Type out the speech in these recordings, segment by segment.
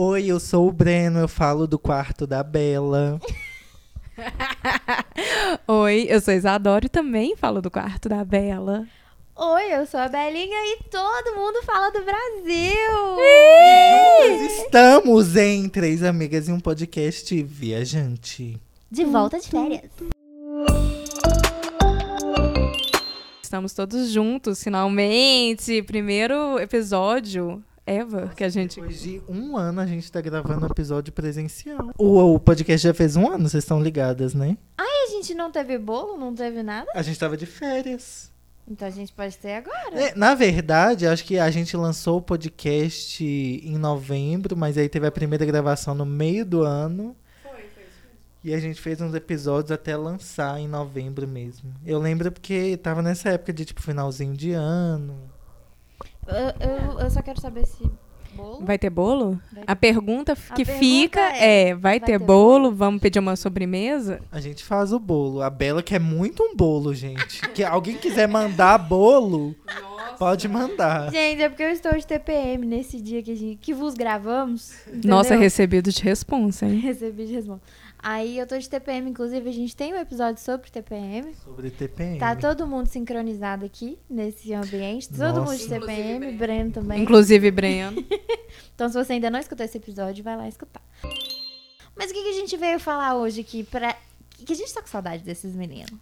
Oi, eu sou o Breno, eu falo do quarto da Bela. Oi, eu sou Isadora e também falo do quarto da Bela. Oi, eu sou a Belinha e todo mundo fala do Brasil! Nós estamos em Três Amigas em um podcast viajante. De volta de férias. Estamos todos juntos, finalmente. Primeiro episódio ever que a gente. Depois de um ano a gente tá gravando um episódio presencial. O, o podcast já fez um ano, vocês estão ligadas, né? E a gente não teve bolo, não teve nada? A gente tava de férias. Então a gente pode ter agora. É, na verdade, acho que a gente lançou o podcast em novembro, mas aí teve a primeira gravação no meio do ano. E a gente fez uns episódios até lançar em novembro mesmo. Eu lembro porque tava nessa época de tipo finalzinho de ano. Eu, eu, eu só quero saber se bolo. Vai ter bolo? Vai A pergunta A que pergunta fica é, é: vai, vai ter ter bolo? Vamos pedir uma sobremesa? A gente faz o bolo. A Bela quer muito um bolo, gente. Que alguém quiser mandar bolo, pode mandar. Gente, é porque eu estou de TPM nesse dia que, a gente, que vos gravamos. Nossa, entendeu? recebido de responsa, hein? Recebi de resposta. Aí eu tô de TPM, inclusive a gente tem um episódio sobre TPM. Sobre TPM. Tá todo mundo sincronizado aqui nesse ambiente. Todo mundo de Nossa. TPM, Breno também. Inclusive, Breno. Então, se você ainda não escutou esse episódio, vai lá escutar. Mas o que, que a gente veio falar hoje aqui? Pra... Que a gente tá com saudade desses meninos.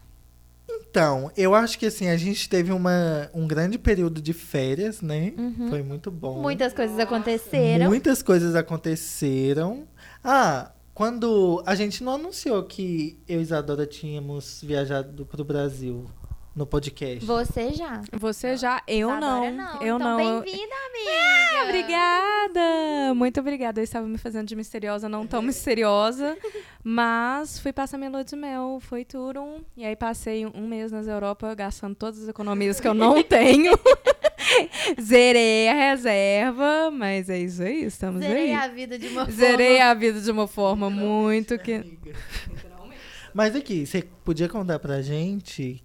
Então, eu acho que assim, a gente teve uma, um grande período de férias, né? Uhum. Foi muito bom. Muitas coisas aconteceram. Muitas coisas aconteceram. Ah, quando a gente não anunciou que eu e Isadora tínhamos viajado pro Brasil no podcast. Você já. Você já, eu Agora não. Eu então, não. Bem-vinda, amiga. Obrigada! Muito obrigada. Eu estava me fazendo de misteriosa, não tão misteriosa. Mas fui passar minha lua de mel, foi tudo. E aí passei um mês nas Europa gastando todas as economias que eu não tenho. Zerei a reserva, mas é isso aí, estamos Zerei aí. a vida de uma Zerei forma... a vida de uma forma muito que. Amiga. Mas aqui, você podia contar pra gente,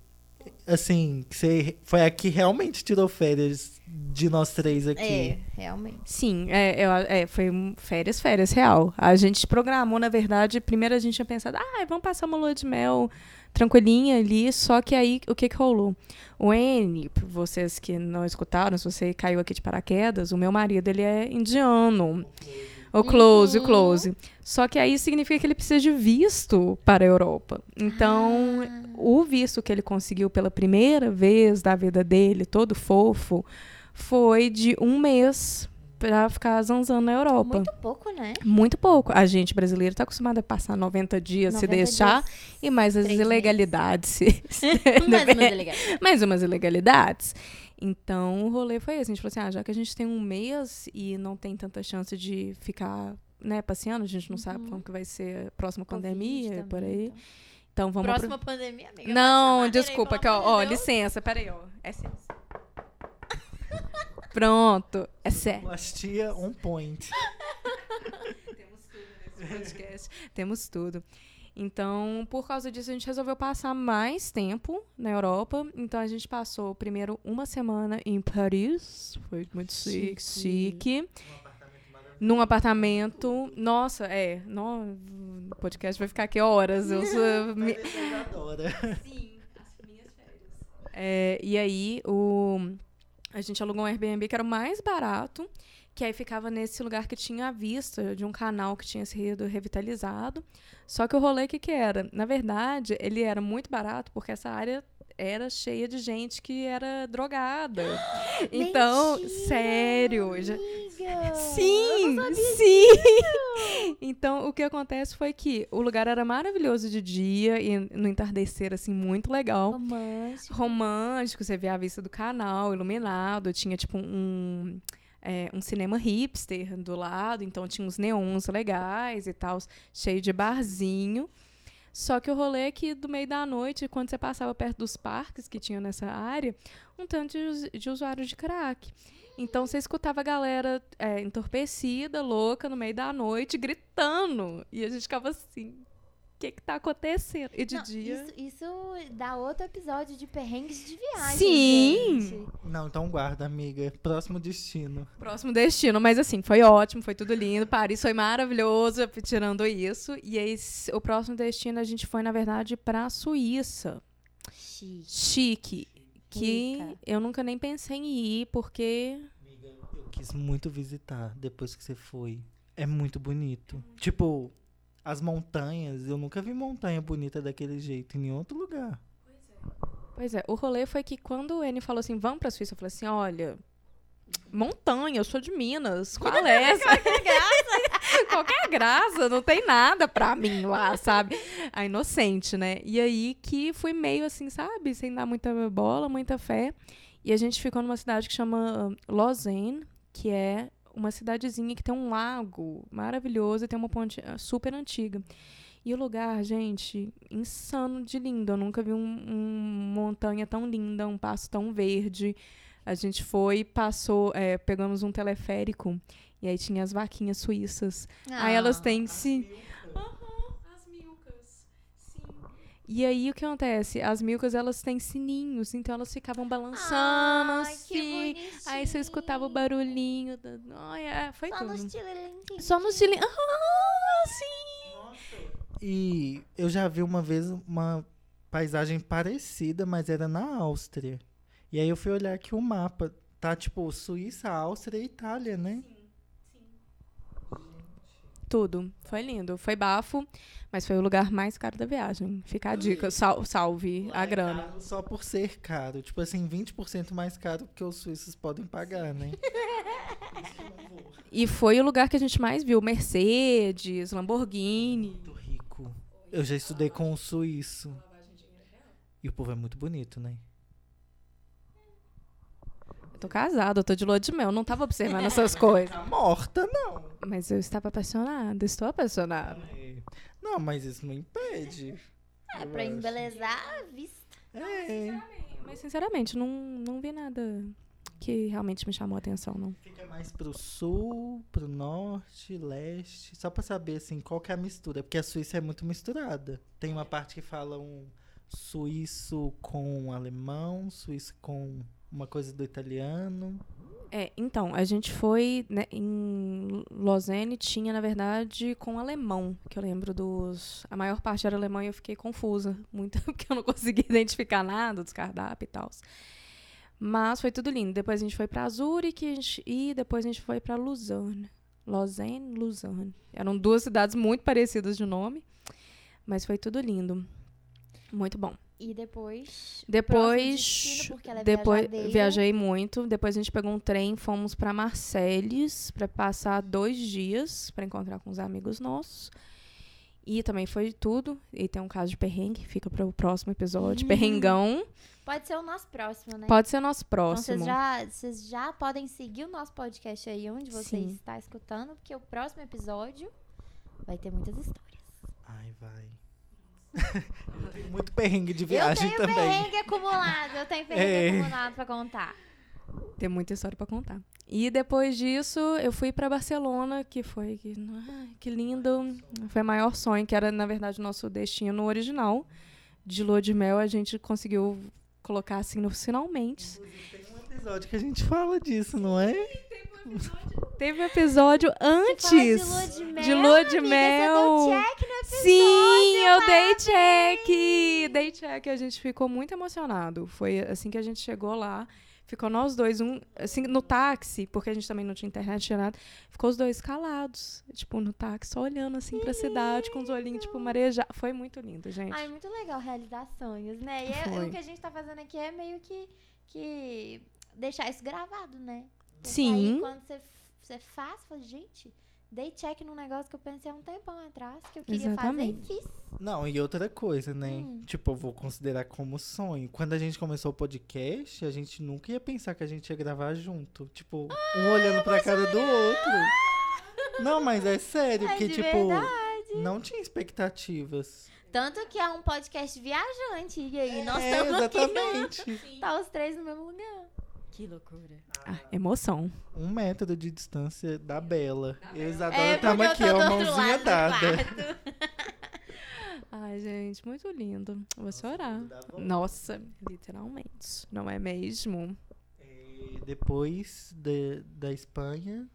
assim, que você foi aqui realmente tirou férias de nós três aqui. É, realmente. Sim, é, eu- é, foi férias, férias, real. A gente programou, na verdade, primeiro a gente tinha pensado, ah, vamos passar uma lua de mel tranquilinha ali, só que aí o que que rolou? O N, vocês que não escutaram, se você caiu aqui de paraquedas, o meu marido, ele é indiano. O close, o Uhum. close. Só que aí significa que ele precisa de visto para a Europa. Então, Ah. o visto que ele conseguiu pela primeira vez da vida dele, todo fofo, foi de um mês pra ficar zanzando na Europa. Muito, Muito pouco, né? pouco. A gente brasileiro tá acostumado a passar 90 dias se 90 deixar dias. e mais as ilegalidades. se- Mais uma delegada. mais umas ilegalidades. Então, o rolê foi esse. A gente falou assim, ah, já que a gente tem um mês e não tem tanta chance de ficar, né, passeando, a gente não sabe como que vai ser a próxima Covid pandemia, também, por aí. então. Então, vamos... Próxima pandemia, amiga. Não, desculpa, aí, ó, ó, licença, peraí, ó. É sério. Pronto, é sério. Plastia on point. Temos tudo nesse podcast. Temos tudo. Então, por causa disso, a gente resolveu passar mais tempo na Europa. Então, a gente passou primeiro uma semana em Paris. Foi muito chique, chique. Num apartamento. Nossa, é. No, o podcast vai ficar aqui horas. Eu sou, me- Mas você adora. Sim, as minhas férias. É, e aí, o, a gente alugou um Airbnb que era o mais barato, que aí ficava nesse lugar que tinha a vista de um canal que tinha sido revitalizado. Só que o rolê, o que, que era? Na verdade, ele era muito barato porque essa área era cheia de gente que era drogada. Então, Mentira, sério. já-. Sim, sim. Então, o que acontece foi que o lugar era maravilhoso de dia e no entardecer, assim, muito legal. Romântico. Romântico, você via a vista do canal, iluminado, tinha, tipo, um... é, um cinema hipster do lado, então tinha uns neons legais e tal, cheio de barzinho. Só que o rolê é que do meio da noite, quando você passava perto dos parques que tinha nessa área, um tanto de, de usuários de crack. Então você escutava a galera é, entorpecida, louca, no meio da noite, gritando. E a gente ficava assim. que que tá acontecendo? E de Não, dia. Isso, isso dá outro episódio de perrengues de viagem. Sim! gente. Não, então guarda, amiga. Próximo destino. Próximo destino, mas assim, foi ótimo, foi tudo lindo. Paris foi maravilhoso, tirando isso. E aí, o próximo destino a gente foi, na verdade, pra Suíça. Chique. Chique. Que Rica. eu nunca nem pensei em ir, porque. Amiga, eu quis muito visitar depois que você foi. É muito bonito. Tipo, as montanhas, eu nunca vi montanha bonita daquele jeito em nenhum outro lugar. Pois é, o rolê foi que quando o N falou assim, vamos pra Suíça, eu falei assim, olha, montanha, eu sou de Minas, qual é essa? Graça. Qualquer graça, não tem nada pra mim lá, sabe? A inocente, né? E aí que fui meio assim, sabe? Sem dar muita bola, muita fé. E a gente ficou numa cidade que chama Lausanne, que é uma cidadezinha que tem um lago maravilhoso e tem uma ponte super antiga. E o lugar, gente, insano de lindo. Eu nunca vi um, um montanha tão linda, um passo tão verde. A gente foi, passou, é, pegamos um teleférico e aí tinha as vaquinhas suíças. Aí elas Ah. têm sim. Aham, as milcas. Sim. E aí o que acontece? As milcas elas têm sininhos, então elas ficavam balançando Ai, que assim. Aí você escutava o barulhinho. Da... Ai, é, foi Só tudo. no estilo Só no Chile. Ah, sim! E eu já vi uma vez uma paisagem parecida, mas era na Áustria. E aí eu fui olhar aqui o mapa. Tá tipo Suíça, Áustria e Itália, né? Tudo. Foi lindo. Foi bafo, mas foi o lugar mais caro da viagem. Fica a dica. Sal- salve a Lá é grana. caro Só por ser caro. Tipo assim, 20% mais caro que os suíços podem pagar, né? E foi o lugar que a gente mais viu. Mercedes, Lamborghini. Muito rico. Eu já estudei com um suíço. E o povo é muito bonito, né? Eu tô casada, eu tô de lua de mel. Não tava observando essas coisas. Tá morta, não. Mas eu estava apaixonada. Estou apaixonada. Não, mas isso não impede. É pra acho. embelezar a vista. É. Mas, sinceramente, não, não vi nada que realmente me chamou a atenção, não. Fica mais pro sul, pro norte, leste. Só pra saber, assim, qual que é a mistura. Porque a Suíça é muito misturada. Tem uma parte que fala um suíço com alemão, suíço com uma coisa do italiano. É, então, a gente foi né, em Lausanne, tinha, na verdade, com alemão, que eu lembro dos... A maior parte era alemão e eu fiquei confusa, muito, porque eu não consegui identificar nada dos cardápios e tal. Mas foi tudo lindo. Depois a gente foi pra Zurich gente- e depois a gente foi pra Lausanne. Lausanne, Lausanne. Eram duas cidades muito parecidas de nome, mas foi tudo lindo. Muito bom. E depois. Depois, destino, porque ela é depois viajadeira. viajei muito. Depois a gente pegou um trem, fomos para Marseilles para passar dois dias para encontrar com os amigos nossos. E também foi tudo. E tem um caso de perrengue, fica para o próximo episódio. Perrengão. Pode ser o nosso próximo, né? Pode ser nosso Então próximo. vocês já, vocês já podem seguir o nosso podcast aí onde você Sim. está escutando, porque o próximo episódio vai ter muitas histórias. Ai, vai. Eu tenho muito perrengue de viagem eu tenho também. perrengue acumulado, eu tenho perrengue É. acumulado pra contar. Tem muita história para contar. E depois disso, eu fui para Barcelona, que foi que, ai, que lindo. Foi o maior sonho, que era na verdade o nosso destino original. De lua de mel, a gente conseguiu colocar assim no finalmente. Tem um episódio que a gente fala disso, não é? Teve um episódio antes. Fala de lua de mel. de lua de amiga, mel. Você deu check episódio. Sim, eu dei check! Dei check, a gente ficou muito emocionado. Foi assim que a gente chegou lá. Ficou nós dois, um, assim, no táxi, porque a gente também não tinha internet, tinha nada. Ficou os dois calados, tipo, no táxi, só olhando assim pra cidade, com os olhinhos, tipo, marejados. Foi muito lindo, gente. Ai, muito legal realizar sonhos, né? E é- o que a gente tá fazendo aqui é meio que, que deixar isso gravado, né? Porque Sim. Aí, quando você, você faz, fala, gente, dei check num negócio que eu pensei há um tempão atrás, que eu queria Exatamente. fazer e fiz. Não, e outra coisa, né? Hum. Tipo, eu vou considerar como sonho. Quando a gente começou o podcast, a gente nunca ia pensar que a gente ia gravar junto. Tipo, um olhando pra cara do outro. Não, mas é sério, É porque, de tipo, verdade. não tinha expectativas. Tanto que é um podcast viajante. E aí, nós é, estamos aqui. exatamente. Tá os três no mesmo lugar. Que loucura. Ah, emoção. Um metro de distância da Bela. Eu e É, estamos eu aqui, ó, mãozinha dada. quarto. gente, muito lindo. Vou chorar. Nossa, literalmente. Não é mesmo? E depois de, da Espanha.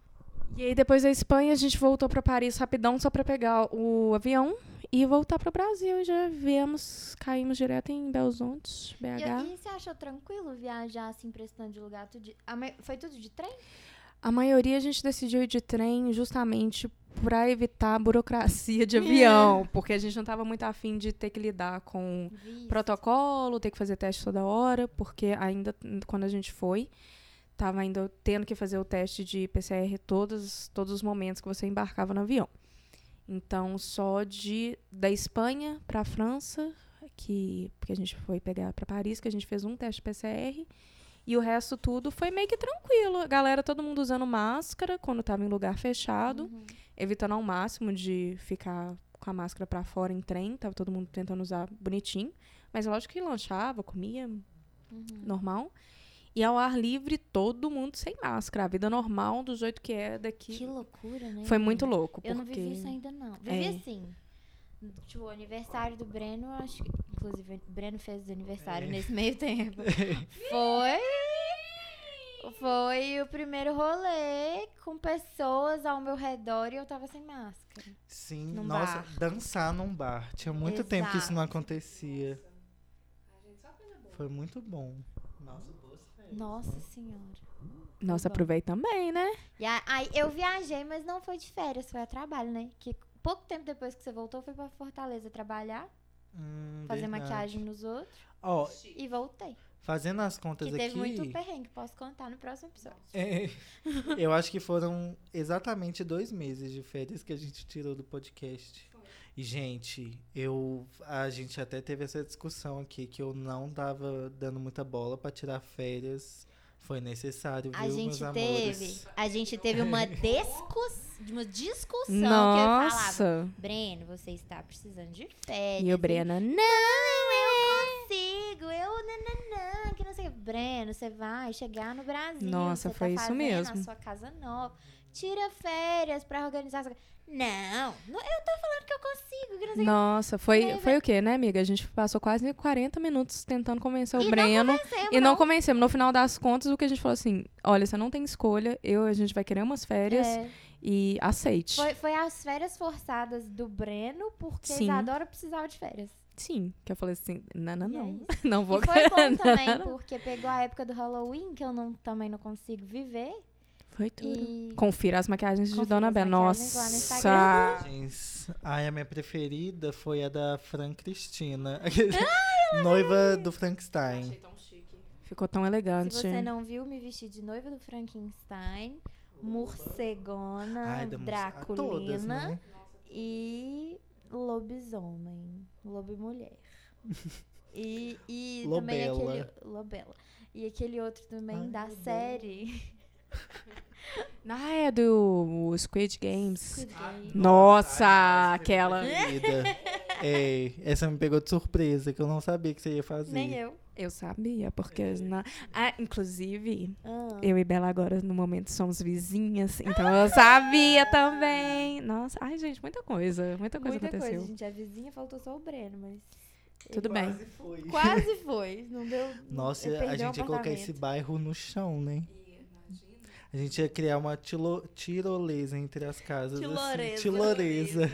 E aí, depois da Espanha, a gente voltou para Paris rapidão só para pegar o avião e voltar para o Brasil. Já viemos, caímos direto em Belzontes, BH. E, e você achou tranquilo viajar assim, prestando de lugar? Tudo de, a, foi tudo de trem? A maioria a gente decidiu ir de trem justamente para evitar a burocracia de avião, é. porque a gente não estava muito afim de ter que lidar com Visto. protocolo, ter que fazer teste toda hora, porque ainda quando a gente foi, estava ainda tendo que fazer o teste de PCR todos, todos os momentos que você embarcava no avião. Então, só de da Espanha para a França, que porque a gente foi pegar para Paris, que a gente fez um teste PCR e o resto tudo foi meio que tranquilo. A galera, todo mundo usando máscara quando estava em lugar fechado, uhum. evitando ao máximo de ficar com a máscara para fora em trem, tava todo mundo tentando usar bonitinho, mas lógico que lanchava, comia uhum. normal. E ao ar livre, todo mundo sem máscara. A vida normal, do jeito que é daqui. Que loucura, né? Foi muito louco. Eu não vivi isso ainda, não. Vivi é. assim. Tipo, o aniversário do Breno, acho que. Inclusive, o Breno fez aniversário é. nesse meio tempo. Foi. Foi o primeiro rolê com pessoas ao meu redor e eu tava sem máscara. Sim, nossa, bar. dançar num bar. Tinha muito Exato. tempo que isso não acontecia. Foi muito bom. Nossa, nossa senhora. Nossa, aproveitei também, né? E aí, eu viajei, mas não foi de férias, foi a trabalho, né? Que pouco tempo depois que você voltou, foi pra Fortaleza trabalhar. Hum, fazer verdade. maquiagem nos outros. Oh, e voltei. Fazendo as contas que teve aqui. Teve muito perrengue, posso contar no próximo episódio. É, eu acho que foram exatamente dois meses de férias que a gente tirou do podcast. E, gente, eu. A gente até teve essa discussão aqui que eu não tava dando muita bola para tirar férias. Foi necessário, viu, a gente meus teve, amores? A gente teve uma, discuss, uma discussão Nossa. que eu falava, Breno, você está precisando de férias. E o Breno, não, eu consigo, eu nananã, não sei. Breno, você vai chegar no Brasil. Nossa, você foi tá isso mesmo. a sua casa nova. Tira férias para organizar. Não, não, eu tô falando que eu consigo. Que não sei Nossa, foi, foi o quê, né, amiga? A gente passou quase 40 minutos tentando convencer o e Breno. Não e não, não convencemos. No final das contas, o que a gente falou assim: olha, você não tem escolha, eu, a gente vai querer umas férias. É. E aceite. Foi, foi as férias forçadas do Breno, porque Sim. Isadora precisava de férias. Sim, que eu falei assim, não, não, não. É não vou e foi bom também, porque pegou a época do Halloween, que eu não, também não consigo viver. Foi tudo. E... Confira as maquiagens de Dona Bela. Nossa! Ai, a minha preferida foi a da Fran Cristina. Ai, noiva do Frankenstein. Achei tão chique. Ficou tão elegante. Se você não viu, me vesti de noiva do Frankenstein, morcegona, Ai, Draculina todas, né? e lobisomem. Lobo mulher. E, e também aquele. Lobela. E aquele outro também Ai, da série. Ah, é do Squid Games. Squid Games. Nossa, Ai, aquela. Ei, essa me pegou de surpresa, que eu não sabia que você ia fazer. Nem eu. Eu sabia, porque. Na... Ah, inclusive, ah. eu e Bela agora, no momento, somos vizinhas, então eu sabia também. Nossa, ai, gente, muita coisa. Muita coisa muita aconteceu. Coisa, gente. A vizinha faltou só o Breno, mas. Tudo bem. Quase foi. Quase foi. Não deu. Nossa, a gente ia colocar esse bairro no chão, né? A gente ia criar uma tilo, tirolesa entre as casas. Tiloreza. Assim, tiloreza.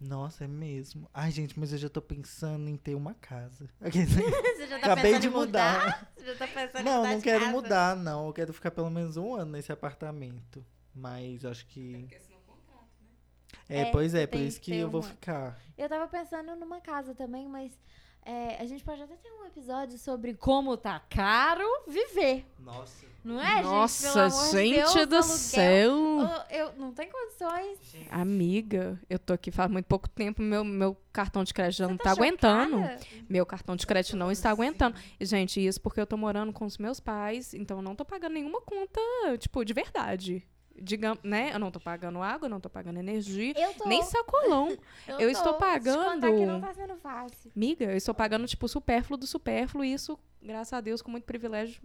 Nossa, é mesmo. Ai, gente, mas eu já tô pensando em ter uma casa. Você já tá Acabei de mudar. mudar? Você já tá pensando não, em mudar não quero casa? mudar, não. Eu quero ficar pelo menos um ano nesse apartamento. Mas acho que. É, é, pois é, por isso que eu vou ficar. Eu tava pensando numa casa também, mas é, a gente pode até ter um episódio sobre como tá caro viver. Nossa. Não é, Nossa, gente? gente Deus, do aluguel, céu. Eu, eu, não tem condições. Amiga, eu tô aqui faz muito pouco tempo, meu, meu cartão de crédito já não tá, tá aguentando. Meu cartão de crédito não está aguentando. E, gente, isso porque eu tô morando com os meus pais, então eu não tô pagando nenhuma conta, tipo, de verdade digamos, né? Eu não tô pagando água, não tô pagando energia, nem sacolão. eu, eu estou pagando. Que não tá sendo fácil. Miga, eu estou pagando tipo supérfluo do supérfluo e isso, graças a Deus, com muito privilégio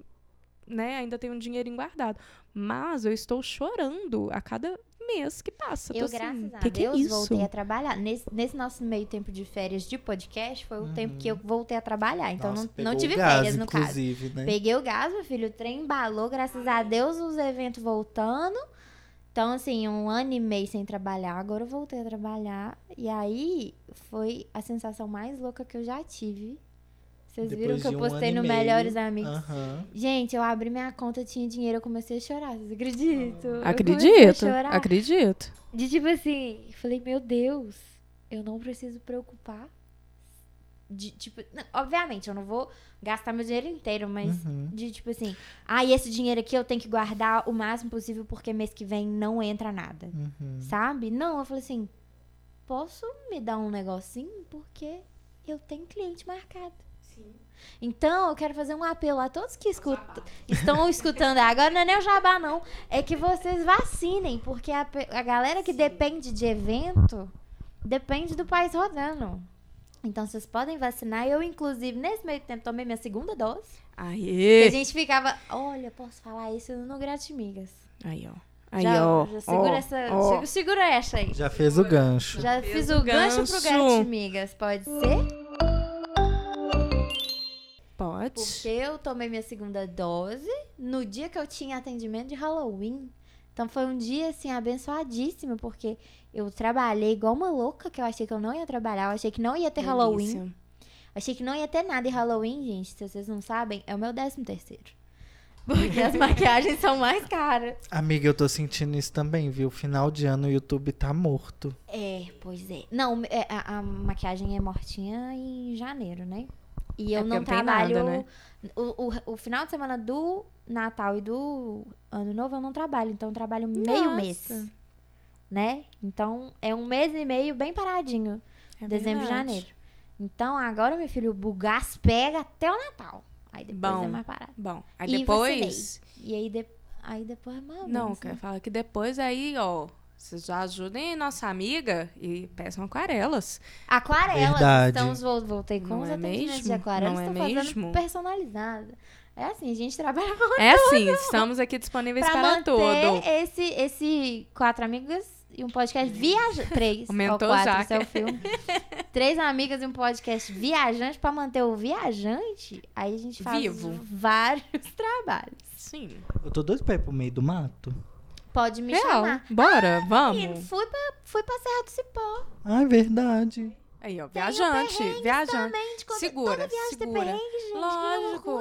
né, ainda tenho um dinheirinho guardado. Mas eu estou chorando a cada mês que passa. Eu, assim, graças a que Deus, que é voltei a trabalhar. Nesse, nesse nosso meio tempo de férias de podcast, foi o uhum. tempo que eu voltei a trabalhar. Então, Nossa, não, não tive gás, férias, no caso. Né? Peguei o gás, meu filho, o trem embalou, graças a Deus, os eventos voltando. Então, assim, um ano e meio sem trabalhar. Agora eu voltei a trabalhar. E aí, foi a sensação mais louca que eu já tive vocês viram que eu postei um no Melhores Amigos? Uhum. Gente, eu abri minha conta, tinha dinheiro, eu comecei a chorar. Vocês acreditam? Acredito. Acredito. De tipo assim, falei, meu Deus, eu não preciso preocupar. De, tipo, não, obviamente, eu não vou gastar meu dinheiro inteiro, mas uhum. de tipo assim, ah, e esse dinheiro aqui eu tenho que guardar o máximo possível porque mês que vem não entra nada. Uhum. Sabe? Não, eu falei assim, posso me dar um negocinho porque eu tenho cliente marcado. Então, eu quero fazer um apelo a todos que escutam, estão escutando agora, não é nem o jabá, não. É que vocês vacinem, porque a, a galera que Sim. depende de evento depende do país rodando. Então, vocês podem vacinar. Eu, inclusive, nesse meio tempo, tomei minha segunda dose. Aê! E a gente ficava, olha, posso falar isso no Gratimigas. Aí, ó. Aí, já, ó. Já segura, ó, essa, ó. segura essa aí. Já fez o gancho. Já, já fiz o gancho, gancho pro Gratimigas. Pode ser? Pode. Porque eu tomei minha segunda dose no dia que eu tinha atendimento de Halloween. Então foi um dia assim abençoadíssimo, porque eu trabalhei igual uma louca, que eu achei que eu não ia trabalhar, eu achei que não ia ter Delícia. Halloween. Achei que não ia ter nada em Halloween, gente. Se vocês não sabem, é o meu décimo terceiro. Porque as maquiagens são mais caras. Amiga, eu tô sentindo isso também, viu? Final de ano o YouTube tá morto. É, pois é. Não, é, a, a maquiagem é mortinha em janeiro, né? E eu é não trabalho. Nada, né? o, o, o, final de semana do Natal e do Ano Novo eu não trabalho. Então eu trabalho Nossa. meio mês. Né? Então é um mês e meio bem paradinho. É dezembro e janeiro. Então agora, meu filho, o gás pega até o Natal. Aí depois é bom, é mais parado. Bom, aí e depois. E aí, de... aí depois é mais. Não, quer falar que depois aí, ó vocês já ajudem nossa amiga e peçam aquarelas. Aquarelas. Verdade. Então, voltei com Não os é atendimentos mesmo? de aquarelas. Não é mesmo? personalizada. É assim, a gente trabalha com É tudo. assim, estamos aqui disponíveis pra para tudo. esse, esse quatro amigas e um podcast viajante. Três. Aumentou quatro, já. Esse é o filme. Três amigas e um podcast viajante para manter o viajante. Aí a gente faz Vivo. vários trabalhos. Sim. Eu tô doido pra ir pro meio do mato. Pode me Real. chamar. Bora, ah, vamos. Menino, fui pra, fui pra Serra do Cipó. Ah, é verdade. Aí, ó, viajante, viajante. Também, de segura, toda viagem segura. Tem perrengue, gente, lógico,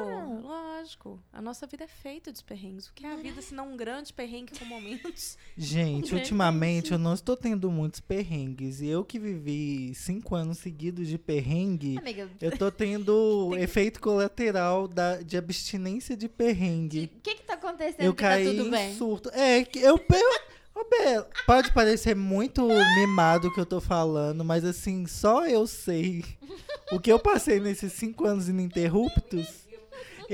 A nossa vida é feita de perrengues. O que é a vida se não um grande perrengue com momentos? Gente, ultimamente eu não estou tendo muitos perrengues. E eu que vivi cinco anos seguidos de perrengue, Amiga, eu tô tendo tem... efeito colateral da, de abstinência de perrengue. O que que tá acontecendo eu que caí tá? Em surto. É, eu... eu Ô, Bela, pode parecer muito mimado que eu tô falando, mas assim, só eu sei o que eu passei nesses cinco anos ininterruptos.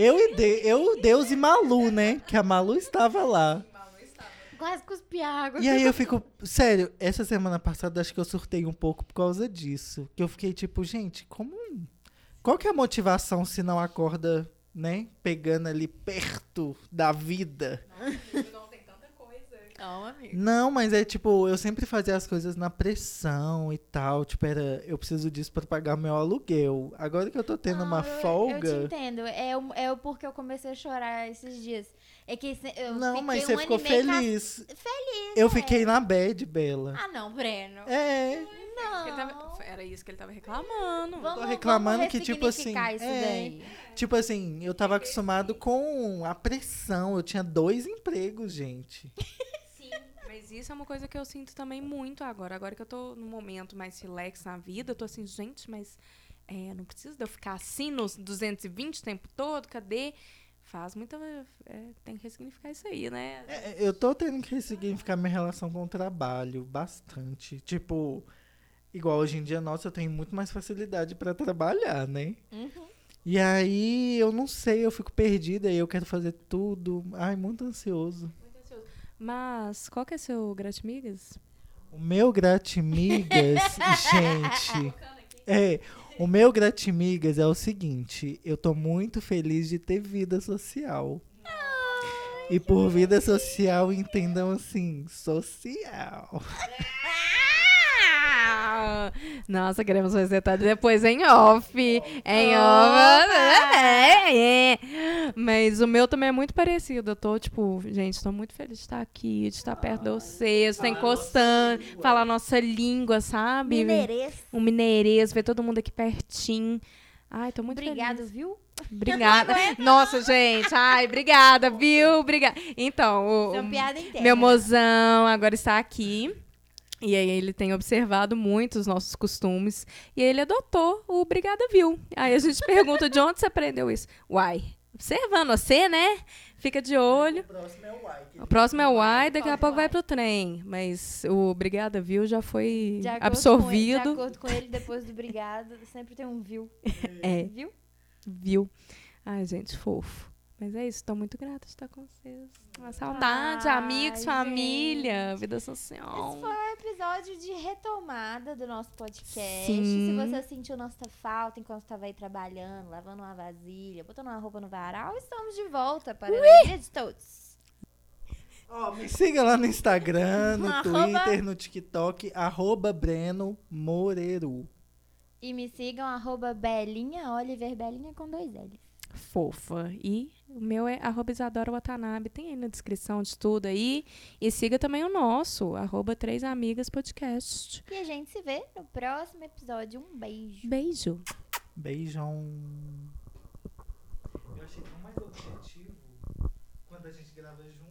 Eu e de, eu, Deus e Malu, né? Que a Malu estava lá. Quase cuspi água. E aí eu fico, sério, essa semana passada acho que eu surtei um pouco por causa disso. Que eu fiquei tipo, gente, como. Qual que é a motivação se não acorda, né? Pegando ali perto da vida? Não, amigo. Não, mas é tipo, eu sempre fazia as coisas na pressão e tal. Tipo, era, eu preciso disso pra pagar meu aluguel. Agora que eu tô tendo não, uma eu, folga. Eu te entendo. É, é porque eu comecei a chorar esses dias. É que eu Não, mas você um ficou feliz. Ca... Feliz. Eu é. fiquei na bad, Bela. Ah, não, Breno. É. Não. Tava, era isso que ele tava reclamando. Vamos, tô reclamando vamos que, tipo assim. Isso é, daí. Tipo assim, eu tava acostumado com a pressão. Eu tinha dois empregos, gente. Mas isso é uma coisa que eu sinto também muito agora. Agora que eu tô num momento mais relax na vida, eu tô assim, gente, mas é, não precisa de eu ficar assim nos 220 o tempo todo, cadê? Faz muita. É, tem que ressignificar isso aí, né? É, eu tô tendo que ressignificar minha relação com o trabalho bastante. Tipo, igual hoje em dia, nossa, eu tenho muito mais facilidade para trabalhar, né? Uhum. E aí, eu não sei, eu fico perdida e eu quero fazer tudo. Ai, muito ansioso. Mas qual que é seu gratimigas? O meu gratimigas, gente, é, o meu gratimigas é o seguinte, eu tô muito feliz de ter vida social. Ah, E por vida social, entendam assim, social. Nossa, queremos mais detalhes depois em off. Em off. É, é. Mas o meu também é muito parecido. Eu tô, tipo, gente, tô muito feliz de estar aqui, de estar perto de vocês, estar encostando, falar nossa língua, sabe? Mineirês. Um mineirês, ver todo mundo aqui pertinho. Ai, tô muito Obrigado, feliz. viu? Obrigada. Nossa, gente. Ai, obrigada, viu? Obrigada. Então, o, interna. meu mozão agora está aqui. E aí ele tem observado muito os nossos costumes. E ele adotou o Obrigada Viu. Aí a gente pergunta de onde você aprendeu isso. Uai, observando você, né? Fica de olho. O próximo é o Y. O próximo é o Uai, daqui a pouco vai pro trem. Mas o Obrigada Viu já foi De absorvido. Ele, de acordo com ele, depois do obrigado, sempre tem um viu. É, Viu? viu? Ai, gente, fofo. Mas é isso, tô muito grata de estar com vocês. Uma saudade, amigos, Ai, família, vida social. Esse foi um episódio de retomada do nosso podcast. Sim. Se você sentiu nossa falta enquanto estava aí trabalhando, lavando uma vasilha, botando uma roupa no varal, estamos de volta para a alegria de todos. Ó, me siga lá no Instagram, no Arroba- Twitter, no TikTok, arroba Breno Moreiro. E me sigam, arroba Belinha, Oliver Belinha com dois L's. Fofa. E o meu é arroba Isadora Watanabe. Tem aí na descrição de tudo aí. E siga também o nosso, arroba Três Amigas Podcast. E a gente se vê no próximo episódio. Um beijo. Beijo. Beijão. Eu achei tão mais objetivo quando a gente grava junto.